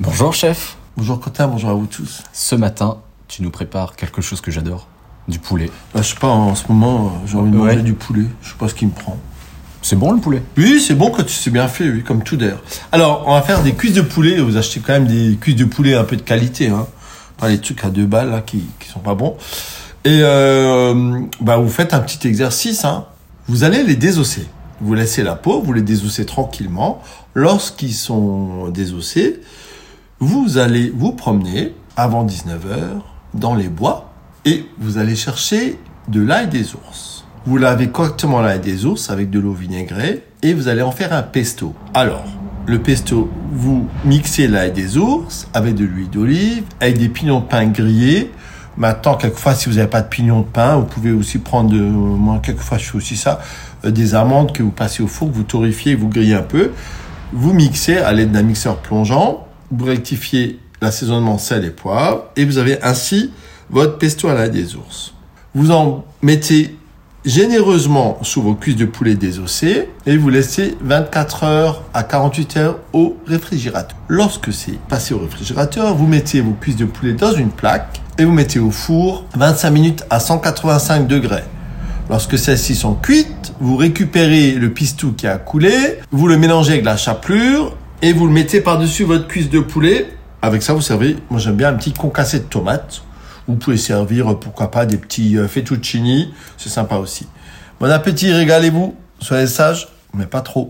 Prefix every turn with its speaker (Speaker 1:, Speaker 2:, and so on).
Speaker 1: Bonjour chef.
Speaker 2: Bonjour Quentin, bonjour à vous tous.
Speaker 1: Ce matin, tu nous prépares quelque chose que j'adore. Du poulet.
Speaker 2: Bah, je sais pas, en ce moment, euh, j'ai envie de
Speaker 1: Ouais.
Speaker 2: manger du poulet. Je sais pas ce qui me prend.
Speaker 1: C'est bon le poulet?
Speaker 2: Oui, c'est bon quand tu sais bien fait, oui, comme tout d'ailleurs. Alors, on va faire des cuisses de poulet. Vous achetez quand même des cuisses de poulet un peu de qualité, hein. Pas les trucs à deux balles, là, qui, qui sont pas bons. Et, euh, bah, vous faites un petit exercice, hein. Vous allez les désosser. Vous laissez la peau, vous les désossez tranquillement. Lorsqu'ils sont désossés, vous allez vous promener avant 19h dans les bois et vous allez chercher de l'ail des ours. Vous lavez correctement l'ail des ours avec de l'eau vinaigrée et vous allez en faire un pesto. Alors, le pesto, vous mixez l'ail des ours avec de l'huile d'olive, avec des pignons de pain grillés. Maintenant, quelquefois, si vous n'avez pas de pignons de pain, vous pouvez aussi prendre, de, moi, quelquefois, je fais aussi ça, euh, des amandes que vous passez au four, que vous torréfiez, vous grillez un peu. Vous mixez à l'aide d'un mixeur plongeant, vous rectifiez l'assaisonnement sel et poivre, et vous avez ainsi votre pesto à l'ail des ours. Vous en mettez généreusement sous vos cuisses de poulet désossées et vous laissez 24 heures à 48 heures au réfrigérateur. Lorsque c'est passé au réfrigérateur, vous mettez vos cuisses de poulet dans une plaque et vous mettez au four 25 minutes à 185 degrés. Lorsque celles-ci sont cuites, vous récupérez le pistou qui a coulé, vous le mélangez avec la chapelure et vous le mettez par-dessus votre cuisse de poulet. Avec ça, vous servez, moi j'aime bien un petit concassé de tomates. Vous pouvez servir, pourquoi pas, des petits euh, fettuccini. C'est sympa aussi. Bon appétit, régalez-vous. Soyez sages, mais pas trop.